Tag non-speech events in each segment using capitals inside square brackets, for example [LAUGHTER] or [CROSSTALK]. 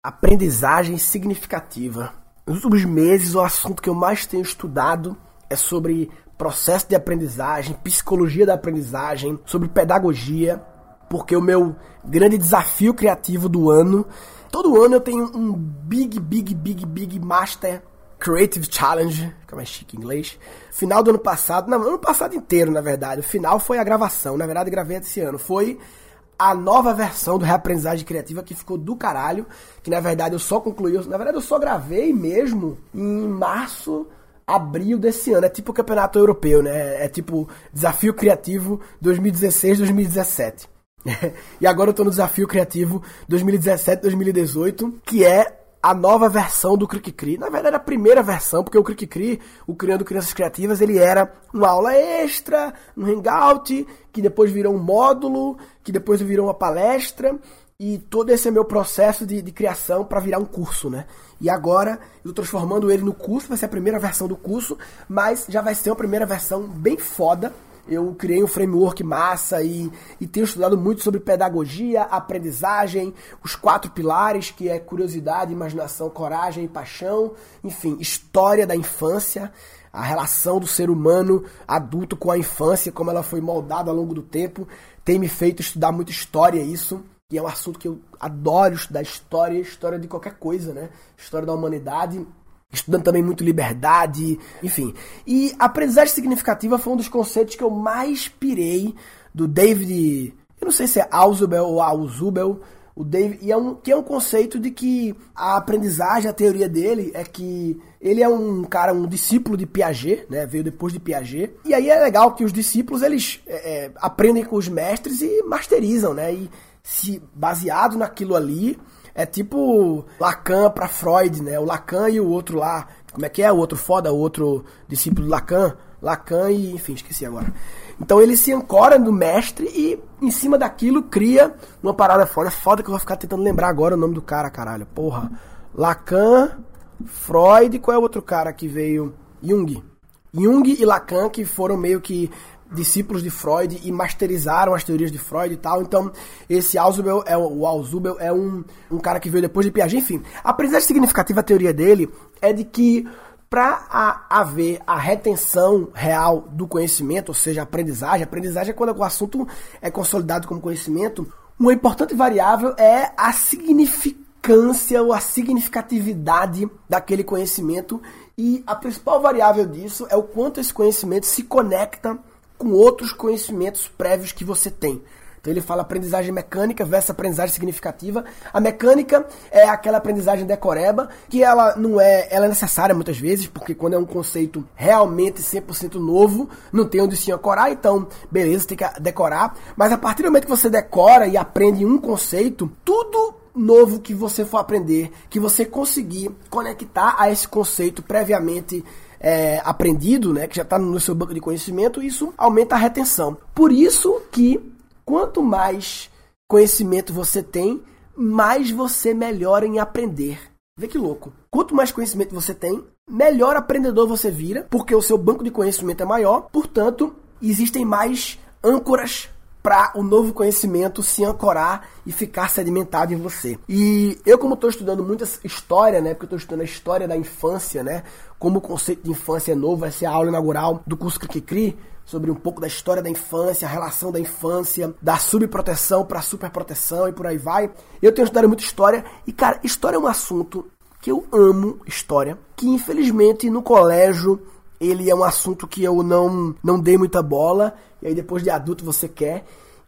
Aprendizagem significativa. Nos últimos meses, o assunto que eu mais tenho estudado é sobre processo de aprendizagem, psicologia da aprendizagem, sobre pedagogia, porque o meu grande desafio criativo do ano, todo ano eu tenho um big, big, big, big master Creative Challenge, que é mais chique em inglês. Final do ano passado, não, ano passado inteiro, na verdade. O final foi a gravação, na verdade gravei esse ano. Foi a nova versão do Reaprendizagem Criativa que ficou do caralho, que na verdade eu só concluí, na verdade eu só gravei mesmo em março, abril desse ano. É tipo o Campeonato Europeu, né? É tipo Desafio Criativo 2016-2017. [LAUGHS] e agora eu tô no Desafio Criativo 2017-2018, que é a nova versão do Cri. Na verdade, a primeira versão, porque o Cri, o Criando Crianças Criativas, ele era uma aula extra, um hangout, que depois virou um módulo, que depois virou uma palestra, e todo esse é meu processo de, de criação para virar um curso, né? E agora eu tô transformando ele no curso, vai ser a primeira versão do curso, mas já vai ser uma primeira versão bem foda, eu criei um framework massa e, e tenho estudado muito sobre pedagogia, aprendizagem, os quatro pilares, que é curiosidade, imaginação, coragem e paixão, enfim, história da infância, a relação do ser humano adulto com a infância, como ela foi moldada ao longo do tempo, tem me feito estudar muito história isso, que é um assunto que eu adoro estudar história, história de qualquer coisa, né? História da humanidade estudando também muito liberdade, enfim. E aprendizagem significativa foi um dos conceitos que eu mais pirei do David, eu não sei se é Ausubel ou Ausubel, o David, e é um, que é um conceito de que a aprendizagem, a teoria dele é que ele é um cara, um discípulo de Piaget, né? Veio depois de Piaget. E aí é legal que os discípulos eles é, é aprendem com os mestres e masterizam, né? E se baseado naquilo ali, é tipo Lacan para Freud, né? O Lacan e o outro lá. Como é que é? O outro foda, o outro discípulo do Lacan. Lacan e, enfim, esqueci agora. Então ele se ancora no mestre e em cima daquilo cria uma parada foda. Foda que eu vou ficar tentando lembrar agora o nome do cara, caralho. Porra. Lacan, Freud, qual é o outro cara que veio? Jung. Jung e Lacan que foram meio que discípulos de Freud e masterizaram as teorias de Freud e tal. Então, esse Ausubel é o Ausubel é um, um cara que veio depois de Piaget, enfim. A aprendizagem significativa a teoria dele é de que para haver a retenção real do conhecimento, ou seja, aprendizagem, aprendizagem é quando o assunto é consolidado como conhecimento, uma importante variável é a significância ou a significatividade daquele conhecimento e a principal variável disso é o quanto esse conhecimento se conecta com outros conhecimentos prévios que você tem. Então ele fala aprendizagem mecânica versus aprendizagem significativa. A mecânica é aquela aprendizagem decoreba, que ela não é, ela é necessária muitas vezes, porque quando é um conceito realmente 100% novo, não tem onde se ancorar, então beleza, tem que decorar, mas a partir do momento que você decora e aprende um conceito, tudo novo que você for aprender, que você conseguir conectar a esse conceito previamente é, aprendido, né, que já está no seu banco de conhecimento, isso aumenta a retenção. Por isso que quanto mais conhecimento você tem, mais você melhora em aprender. Vê que louco. Quanto mais conhecimento você tem, melhor aprendedor você vira, porque o seu banco de conhecimento é maior, portanto, existem mais âncoras para o novo conhecimento se ancorar e ficar sedimentado em você. E eu, como estou estudando muita história, né? Porque eu estou estudando a história da infância, né? Como o conceito de infância é novo, vai ser a aula inaugural do curso Cri sobre um pouco da história da infância, a relação da infância, da subproteção para superproteção e por aí vai. Eu tenho estudado muita história e, cara, história é um assunto que eu amo história, que infelizmente no colégio ele é um assunto que eu não, não dei muita bola, e aí depois de adulto você quer.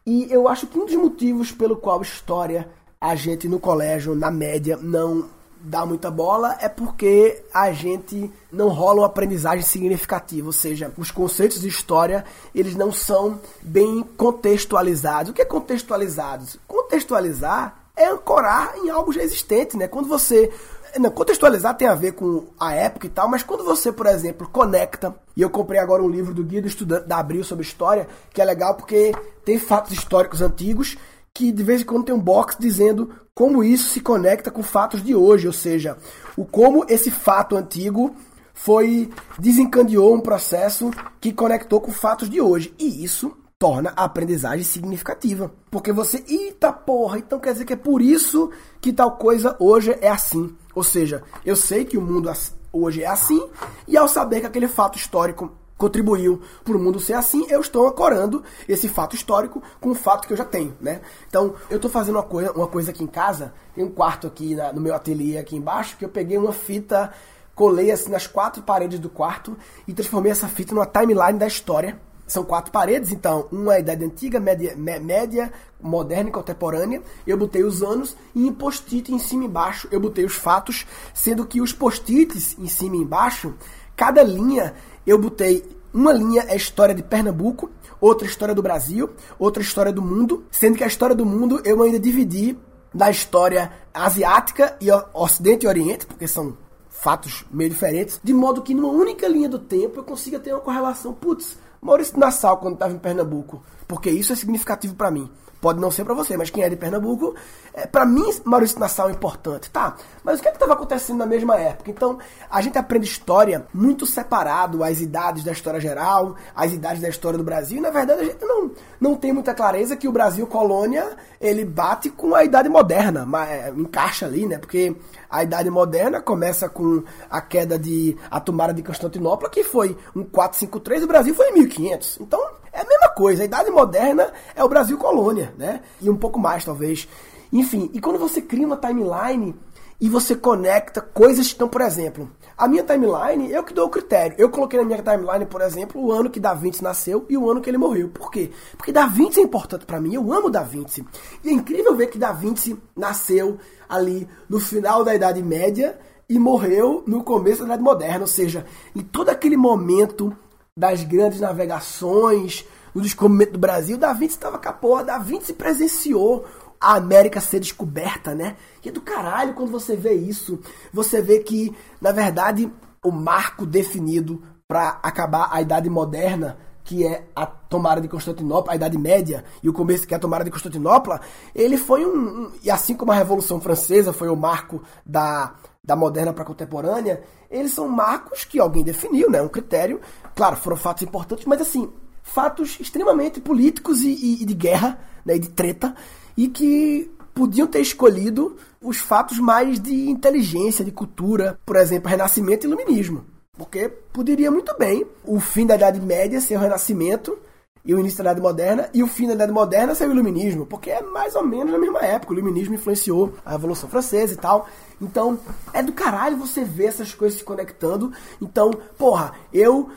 E eu acho que um dos motivos pelo qual história a gente no colégio, na média, não dá muita bola é porque a gente não rola uma aprendizagem significativa, ou seja, os conceitos de história, eles não são bem contextualizados. O que é contextualizados? Contextualizar é ancorar em algo já existente, né? Quando você não, contextualizar tem a ver com a época e tal, mas quando você, por exemplo, conecta, e eu comprei agora um livro do Guia do Estudante da Abril sobre história, que é legal porque tem fatos históricos antigos que de vez em quando tem um box dizendo como isso se conecta com fatos de hoje, ou seja, o como esse fato antigo foi desencadeou um processo que conectou com fatos de hoje. E isso torna a aprendizagem significativa. Porque você, eita porra, então quer dizer que é por isso que tal coisa hoje é assim. Ou seja, eu sei que o mundo hoje é assim, e ao saber que aquele fato histórico contribuiu para o mundo ser assim, eu estou ancorando esse fato histórico com o fato que eu já tenho, né? Então, eu estou fazendo uma coisa, uma coisa aqui em casa, tem um quarto aqui na, no meu ateliê aqui embaixo, que eu peguei uma fita, colei assim nas quatro paredes do quarto e transformei essa fita numa timeline da história. São quatro paredes, então, uma é idade antiga, média, média, moderna e contemporânea. Eu botei os anos e em post-it em cima e embaixo eu botei os fatos, sendo que os post-its em cima e embaixo, cada linha eu botei uma linha é história de Pernambuco, outra história do Brasil, outra história do mundo, sendo que a história do mundo eu ainda dividi na história asiática e Ocidente e Oriente, porque são fatos meio diferentes, de modo que numa única linha do tempo eu consiga ter uma correlação. Putz, Maurício Nassau quando estava em Pernambuco, porque isso é significativo para mim. Pode não ser para você, mas quem é de Pernambuco, é, para mim, Maurício Nassau é importante, tá? Mas o que é estava acontecendo na mesma época? Então, a gente aprende história muito separado, as idades da história geral, as idades da história do Brasil, e na verdade a gente não, não tem muita clareza que o Brasil colônia, ele bate com a idade moderna, mas é, encaixa ali, né? Porque a idade moderna começa com a queda de a tomada de Constantinopla, que foi um 453, o Brasil foi em 1500. Então, é a mesma coisa. A Idade Moderna é o Brasil colônia, né? E um pouco mais, talvez. Enfim, e quando você cria uma timeline e você conecta coisas que estão, por exemplo, a minha timeline, eu que dou o critério. Eu coloquei na minha timeline, por exemplo, o ano que Da Vinci nasceu e o ano que ele morreu. Por quê? Porque Da Vinci é importante para mim. Eu amo Da Vinci. E é incrível ver que Da Vinci nasceu ali no final da Idade Média e morreu no começo da Idade Moderna. Ou seja, em todo aquele momento das grandes navegações, no descobrimento do Brasil, Da Vinci estava com a porra, Da Vinci presenciou a América ser descoberta, né? E do caralho quando você vê isso. Você vê que, na verdade, o marco definido para acabar a Idade Moderna, que é a tomada de Constantinopla, a Idade Média, e o começo que é a tomada de Constantinopla, ele foi um, um e assim como a Revolução Francesa foi o marco da da moderna para contemporânea, eles são marcos que alguém definiu, né? Um critério. Claro, foram fatos importantes, mas assim, fatos extremamente políticos e, e, e de guerra, né? E de treta, e que podiam ter escolhido os fatos mais de inteligência, de cultura, por exemplo, Renascimento e Iluminismo. Porque poderia muito bem o fim da Idade Média ser o Renascimento e o início da Idade Moderna, e o fim da Idade Moderna ser o Iluminismo, porque é mais ou menos na mesma época. O Iluminismo influenciou a Revolução Francesa e tal. Então, é do caralho você ver essas coisas se conectando. Então, porra, eu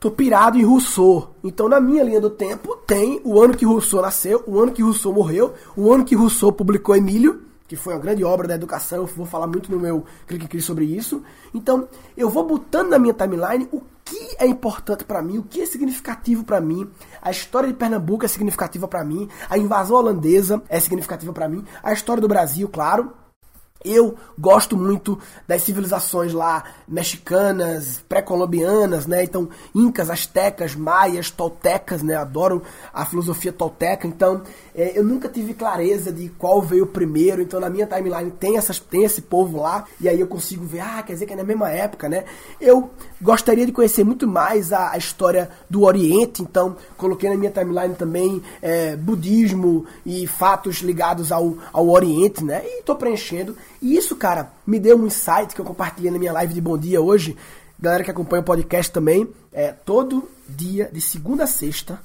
tô pirado em Rousseau. Então, na minha linha do tempo, tem o ano que Rousseau nasceu, o ano que Rousseau morreu, o ano que Rousseau publicou Emílio, que foi uma grande obra da educação, eu vou falar muito no meu clique sobre isso. Então, eu vou botando na minha timeline o que é importante para mim, o que é significativo para mim. A história de Pernambuco é significativa para mim, a invasão holandesa é significativa para mim, a história do Brasil, claro, eu gosto muito das civilizações lá mexicanas, pré-colombianas, né? Então, incas, astecas, maias, toltecas, né? Adoro a filosofia tolteca. Então, é, eu nunca tive clareza de qual veio primeiro. Então, na minha timeline tem, essas, tem esse povo lá. E aí eu consigo ver, ah, quer dizer que é na mesma época, né? Eu gostaria de conhecer muito mais a, a história do Oriente. Então, coloquei na minha timeline também é, budismo e fatos ligados ao, ao Oriente, né? E tô preenchendo. E isso, cara, me deu um insight que eu compartilhei na minha live de Bom Dia hoje. Galera que acompanha o podcast também, é todo dia, de segunda a sexta,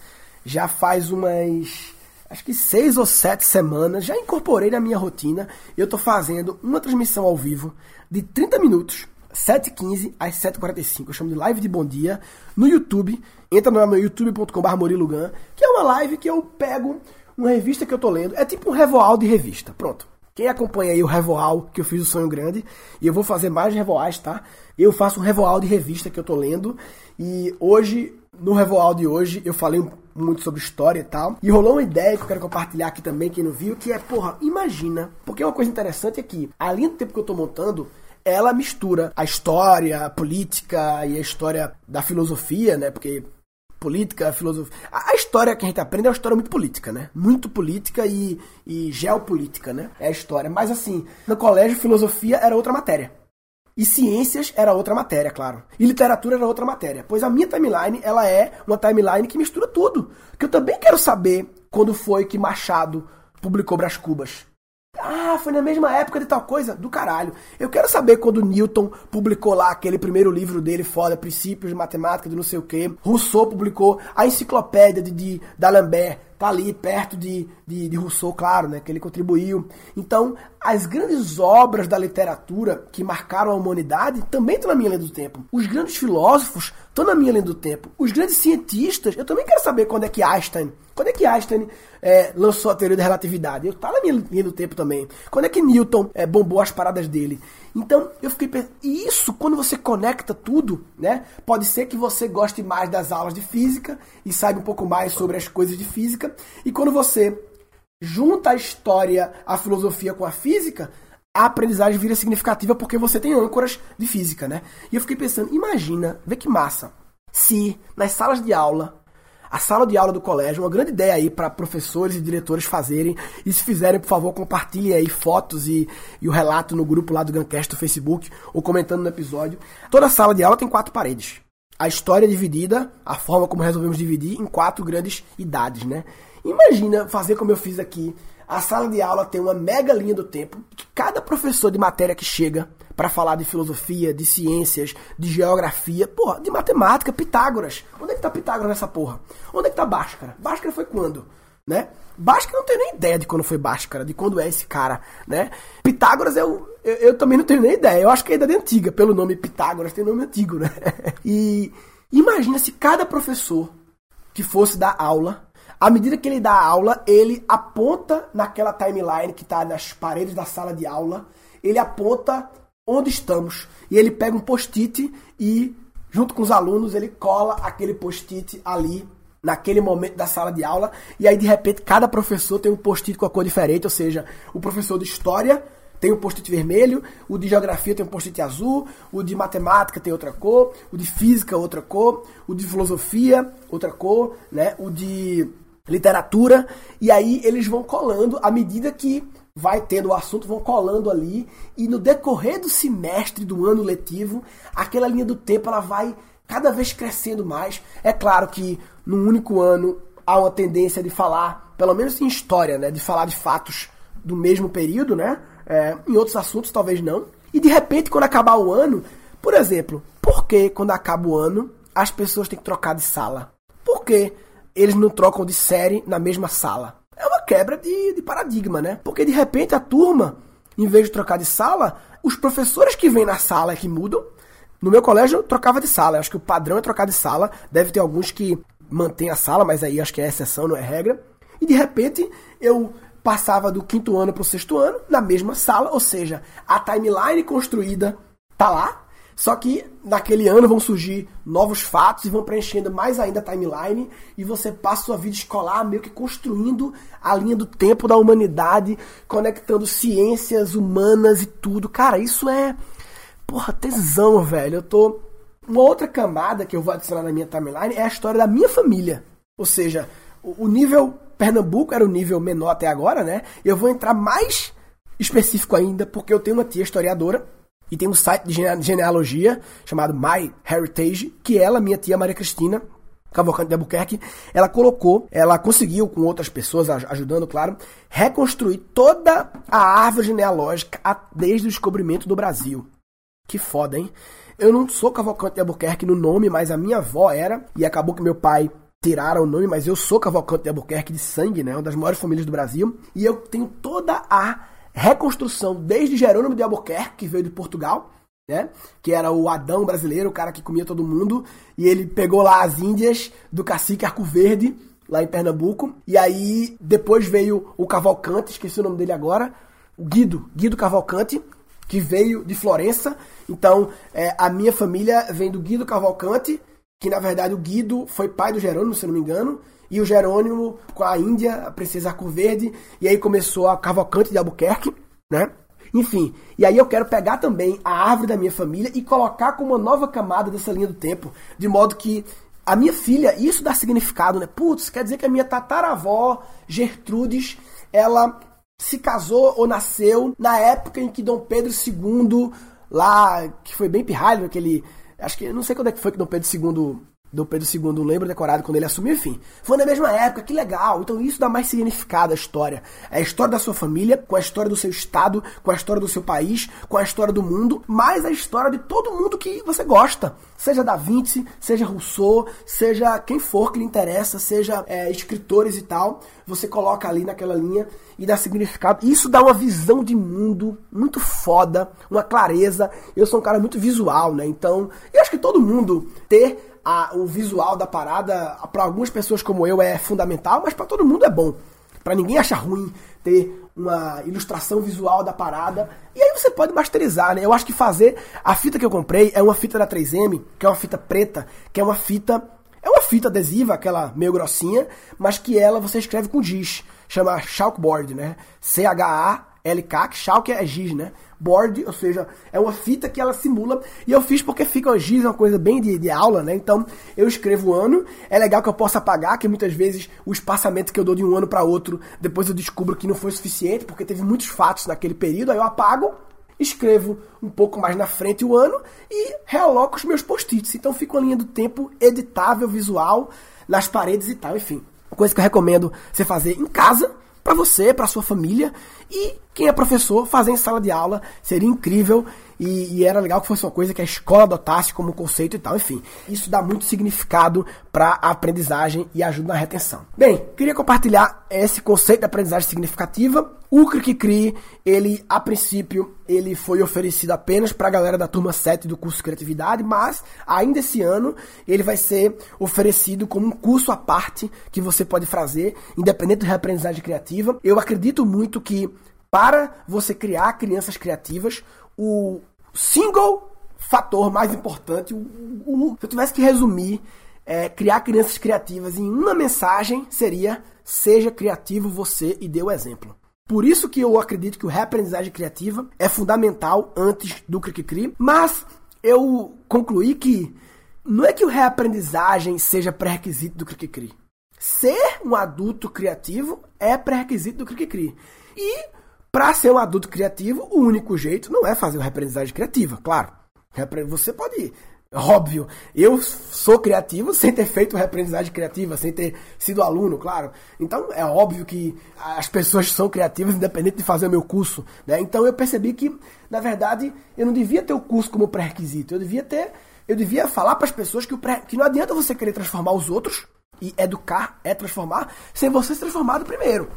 já faz umas acho que seis ou sete semanas, já incorporei na minha rotina. Eu tô fazendo uma transmissão ao vivo de 30 minutos, 7h15 às 7h45. Eu chamo de live de bom dia no YouTube. Entra no youtube.com.br Morilugan, que é uma live que eu pego uma revista que eu tô lendo. É tipo um revoal de revista. Pronto. Quem acompanha aí o Revoal, que eu fiz o Sonho Grande, e eu vou fazer mais Revoais, tá? Eu faço um Revoal de revista que eu tô lendo, e hoje, no Revoal de hoje, eu falei muito sobre história e tal, e rolou uma ideia que eu quero compartilhar aqui também, quem não viu, que é, porra, imagina, porque uma coisa interessante é que, além do tempo que eu tô montando, ela mistura a história, a política e a história da filosofia, né? Porque política, filosofia. A, história que a gente aprende é uma história muito política, né? Muito política e, e geopolítica, né? É a história. Mas assim, no colégio, filosofia era outra matéria. E ciências era outra matéria, claro. E literatura era outra matéria. Pois a minha timeline, ela é uma timeline que mistura tudo. Que eu também quero saber quando foi que Machado publicou Brás Cubas. Ah, foi na mesma época de tal coisa? Do caralho. Eu quero saber quando Newton publicou lá aquele primeiro livro dele, foda, Princípios de Matemática, de não sei o quê. Rousseau publicou a enciclopédia de, de D'Alembert tá ali perto de, de, de, Rousseau, claro, né, que ele contribuiu. Então, as grandes obras da literatura que marcaram a humanidade também estão na minha linha do tempo. Os grandes filósofos estão na minha linha do tempo. Os grandes cientistas, eu também quero saber quando é que Einstein, quando é que Einstein é, lançou a teoria da relatividade. Eu tá na minha linha do tempo também. Quando é que Newton é, bombou as paradas dele? Então eu fiquei pensando, e isso quando você conecta tudo, né? Pode ser que você goste mais das aulas de física e saiba um pouco mais sobre as coisas de física, e quando você junta a história, a filosofia com a física, a aprendizagem vira significativa porque você tem âncoras de física, né? E eu fiquei pensando, imagina, vê que massa, se nas salas de aula a sala de aula do colégio, uma grande ideia aí para professores e diretores fazerem. E se fizerem, por favor, compartilhem aí fotos e, e o relato no grupo lá do Guncast do Facebook ou comentando no episódio. Toda sala de aula tem quatro paredes. A história é dividida, a forma como resolvemos dividir, em quatro grandes idades, né? Imagina fazer como eu fiz aqui. A sala de aula tem uma mega linha do tempo que cada professor de matéria que chega para falar de filosofia, de ciências, de geografia, porra, de matemática, Pitágoras. Onde é que tá Pitágoras nessa porra? Onde é que tá Bhaskara? Bhaskara foi quando? Né? Bhaskara não tenho nem ideia de quando foi Bhaskara, de quando é esse cara, né? Pitágoras eu, eu, eu também não tenho nem ideia. Eu acho que é idade antiga, pelo nome Pitágoras, tem nome antigo, né? [LAUGHS] E imagina se cada professor que fosse dar aula à medida que ele dá a aula, ele aponta naquela timeline que está nas paredes da sala de aula, ele aponta onde estamos. E ele pega um post-it e, junto com os alunos, ele cola aquele post-it ali naquele momento da sala de aula. E aí, de repente, cada professor tem um post-it com a cor diferente. Ou seja, o professor de história tem um post-it vermelho, o de geografia tem um post-it azul, o de matemática tem outra cor, o de física outra cor, o de filosofia outra cor, né? O de literatura. E aí eles vão colando à medida que vai tendo o assunto, vão colando ali, e no decorrer do semestre, do ano letivo, aquela linha do tempo ela vai cada vez crescendo mais. É claro que no único ano há uma tendência de falar, pelo menos em história, né, de falar de fatos do mesmo período, né? É, em outros assuntos talvez não. E de repente, quando acabar o ano, por exemplo, por que quando acaba o ano as pessoas têm que trocar de sala? Por que eles não trocam de série na mesma sala? Quebra de, de paradigma, né? Porque de repente a turma, em vez de trocar de sala, os professores que vêm na sala é que mudam. No meu colégio trocava de sala, eu acho que o padrão é trocar de sala. Deve ter alguns que mantêm a sala, mas aí acho que é exceção, não é regra. E de repente eu passava do quinto ano para o sexto ano na mesma sala, ou seja, a timeline construída tá lá, só que naquele ano vão surgir novos fatos e vão preenchendo mais ainda a timeline e você passa sua vida escolar meio que construindo a linha do tempo da humanidade, conectando ciências humanas e tudo. Cara, isso é porra, tesão, velho. Eu tô uma outra camada que eu vou adicionar na minha timeline é a história da minha família. Ou seja, o nível Pernambuco era o nível menor até agora, né? Eu vou entrar mais específico ainda porque eu tenho uma tia historiadora e tem um site de genealogia chamado My Heritage, que ela, minha tia Maria Cristina, Cavalcante de Albuquerque, ela colocou, ela conseguiu, com outras pessoas ajudando, claro, reconstruir toda a árvore genealógica desde o descobrimento do Brasil. Que foda, hein? Eu não sou Cavalcante de Albuquerque no nome, mas a minha avó era, e acabou que meu pai tiraram o nome, mas eu sou Cavalcante de Albuquerque de sangue, né? Uma das maiores famílias do Brasil. E eu tenho toda a reconstrução desde Jerônimo de Albuquerque, que veio de Portugal, né? Que era o Adão brasileiro, o cara que comia todo mundo, e ele pegou lá as Índias do cacique Arco Verde, lá em Pernambuco, e aí depois veio o Cavalcante, esqueci o nome dele agora, o Guido, Guido Cavalcante, que veio de Florença. Então, é, a minha família vem do Guido Cavalcante, que na verdade o Guido foi pai do Jerônimo, se não me engano, e o Jerônimo com a Índia, a princesa Arco Verde, e aí começou a Cavalcante de Albuquerque, né? Enfim, e aí eu quero pegar também a árvore da minha família e colocar como uma nova camada dessa linha do tempo, de modo que a minha filha, isso dá significado, né? Putz, quer dizer que a minha tataravó Gertrudes, ela se casou ou nasceu na época em que Dom Pedro II lá, que foi bem pirralho, aquele. Acho que. Não sei quando é que foi que Dom Pedro II do Pedro II, lembro decorado quando ele assumiu, enfim. Foi na mesma época, que legal. Então isso dá mais significado à história. É a história da sua família, com a história do seu estado, com a história do seu país, com a história do mundo, mais a história de todo mundo que você gosta. Seja Da Vinci, seja Rousseau, seja quem for que lhe interessa, seja é, escritores e tal. Você coloca ali naquela linha e dá significado. Isso dá uma visão de mundo muito foda, uma clareza. Eu sou um cara muito visual, né? Então, eu acho que todo mundo ter a, o visual da parada, para algumas pessoas como eu, é fundamental, mas para todo mundo é bom. Para ninguém achar ruim ter uma ilustração visual da parada. E aí você pode masterizar, né? Eu acho que fazer. A fita que eu comprei é uma fita da 3M, que é uma fita preta, que é uma fita. É uma fita adesiva, aquela meio grossinha, mas que ela você escreve com giz. Chama chalkboard, né? C-H-A-L-K, que chalk é giz, né? board, ou seja, é uma fita que ela simula. E eu fiz porque fica giz, é uma coisa bem de, de aula, né? Então eu escrevo o ano. É legal que eu possa apagar, que muitas vezes o espaçamento que eu dou de um ano para outro, depois eu descubro que não foi suficiente, porque teve muitos fatos naquele período. Aí eu apago, escrevo um pouco mais na frente o ano e realoco os meus post-its. Então fica uma linha do tempo editável, visual, nas paredes e tal, enfim. Coisa que eu recomendo você fazer em casa para você, para sua família e quem é professor fazer em sala de aula seria incrível e, e, era legal que fosse uma coisa que a escola adotasse como conceito e tal. Enfim, isso dá muito significado para a aprendizagem e ajuda na retenção. Bem, queria compartilhar esse conceito de aprendizagem significativa. O CRI ele a princípio, ele foi oferecido apenas para a galera da turma 7 do curso Criatividade, mas ainda esse ano ele vai ser oferecido como um curso à parte que você pode fazer, independente da aprendizagem criativa. Eu acredito muito que para você criar crianças criativas, o single fator mais importante, o, o, se eu tivesse que resumir, é, criar crianças criativas em uma mensagem seria seja criativo você e dê o exemplo. Por isso que eu acredito que o reaprendizagem criativa é fundamental antes do Cri mas eu concluí que não é que o reaprendizagem seja pré-requisito do Cri Ser um adulto criativo é pré-requisito do Cri E para ser um adulto criativo, o único jeito não é fazer uma reaprendizagem criativa, claro. Você pode Óbvio, eu sou criativo sem ter feito reaprendizagem criativa, sem ter sido aluno, claro. Então é óbvio que as pessoas são criativas independente de fazer o meu curso. Né? Então eu percebi que, na verdade, eu não devia ter o curso como pré-requisito. Eu devia ter. Eu devia falar para as pessoas que, pré, que não adianta você querer transformar os outros, e educar é transformar, sem você ser transformado primeiro.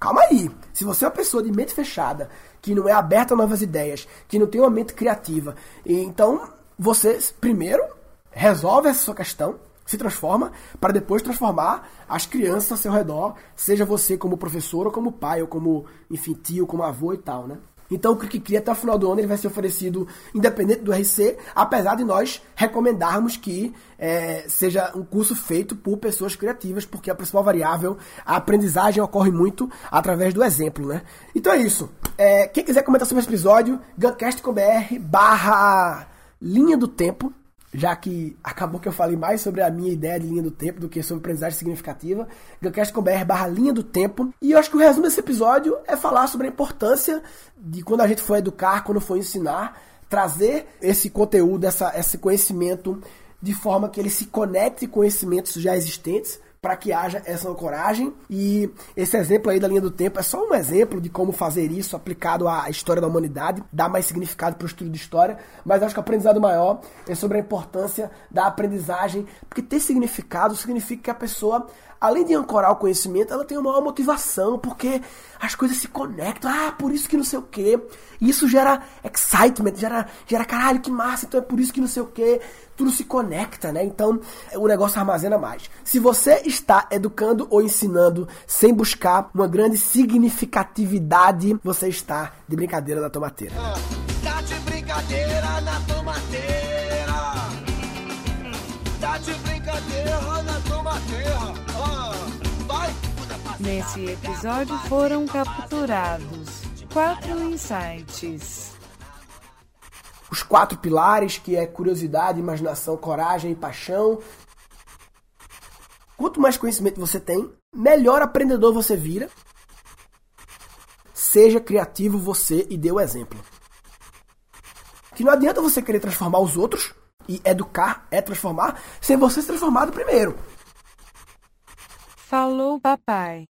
Calma aí. Se você é uma pessoa de mente fechada, que não é aberta a novas ideias, que não tem uma mente criativa, então você primeiro resolve essa sua questão, se transforma, para depois transformar as crianças ao seu redor, seja você como professor, ou como pai, ou como, enfim, tio, como avô e tal, né? Então o Cri até o final do ano ele vai ser oferecido independente do RC, apesar de nós recomendarmos que é, seja um curso feito por pessoas criativas, porque a principal variável, a aprendizagem ocorre muito através do exemplo, né? Então é isso. É, quem quiser comentar sobre esse episódio, guncast.com.br barra linha do tempo, já que acabou que eu falei mais sobre a minha ideia de linha do tempo do que sobre aprendizagem significativa, gancast.com.br barra linha do tempo. E eu acho que o resumo desse episódio é falar sobre a importância de quando a gente for educar, quando for ensinar, trazer esse conteúdo, essa, esse conhecimento de forma que ele se conecte com conhecimentos já existentes, para que haja essa coragem. E esse exemplo aí da linha do tempo é só um exemplo de como fazer isso aplicado à história da humanidade, dar mais significado para o estudo de história, mas acho que o aprendizado maior é sobre a importância da aprendizagem, porque ter significado significa que a pessoa além de ancorar o conhecimento, ela tem uma maior motivação, porque as coisas se conectam. Ah, por isso que não sei o quê. Isso gera excitement, gera, gera caralho, que massa, então é por isso que não sei o quê. Tudo se conecta, né? Então o negócio armazena mais. Se você está educando ou ensinando sem buscar uma grande significatividade, você está de brincadeira na tomateira. Ah, tá de brincadeira na tomateira. Nesse episódio foram capturados quatro insights. Os quatro pilares, que é curiosidade, imaginação, coragem e paixão. Quanto mais conhecimento você tem, melhor aprendedor você vira. Seja criativo você e dê o exemplo que não adianta você querer transformar os outros, e educar é transformar, sem você ser transformado primeiro. Falou, papai.